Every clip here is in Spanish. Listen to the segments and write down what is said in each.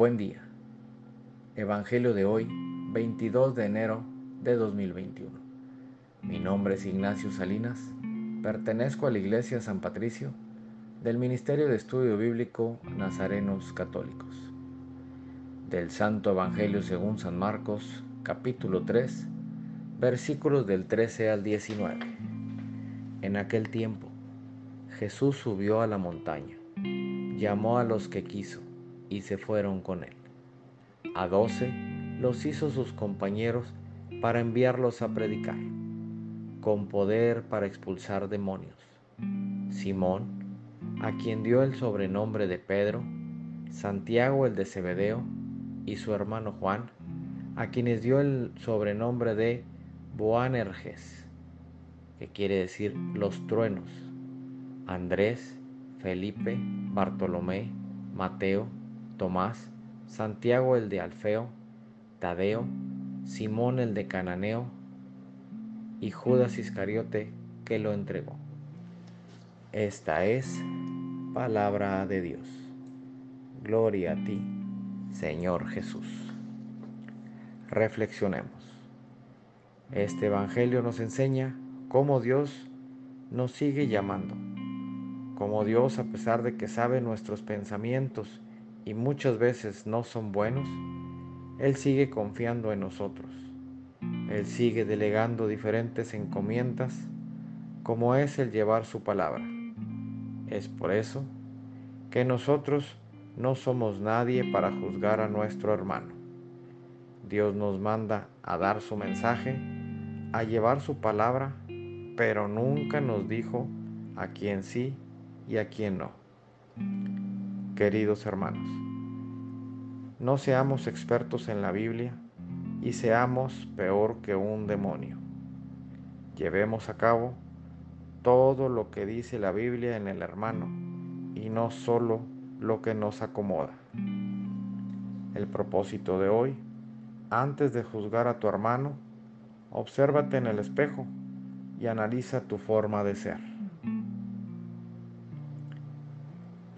Buen día. Evangelio de hoy, 22 de enero de 2021. Mi nombre es Ignacio Salinas, pertenezco a la Iglesia San Patricio del Ministerio de Estudio Bíblico Nazarenos Católicos. Del Santo Evangelio según San Marcos, capítulo 3, versículos del 13 al 19. En aquel tiempo, Jesús subió a la montaña, llamó a los que quiso y se fueron con él. A doce los hizo sus compañeros para enviarlos a predicar, con poder para expulsar demonios. Simón, a quien dio el sobrenombre de Pedro, Santiago el de Zebedeo y su hermano Juan, a quienes dio el sobrenombre de Boanerges, que quiere decir los truenos, Andrés, Felipe, Bartolomé, Mateo, Tomás, Santiago el de Alfeo, Tadeo, Simón el de Cananeo y Judas Iscariote que lo entregó. Esta es palabra de Dios. Gloria a ti, Señor Jesús. Reflexionemos. Este Evangelio nos enseña cómo Dios nos sigue llamando, cómo Dios, a pesar de que sabe nuestros pensamientos y muchas veces no son buenos, Él sigue confiando en nosotros. Él sigue delegando diferentes encomiendas como es el llevar su palabra. Es por eso que nosotros no somos nadie para juzgar a nuestro hermano. Dios nos manda a dar su mensaje, a llevar su palabra, pero nunca nos dijo a quién sí y a quién no queridos hermanos. No seamos expertos en la Biblia y seamos peor que un demonio. Llevemos a cabo todo lo que dice la Biblia en el hermano y no solo lo que nos acomoda. El propósito de hoy, antes de juzgar a tu hermano, obsérvate en el espejo y analiza tu forma de ser.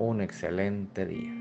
un excelente día.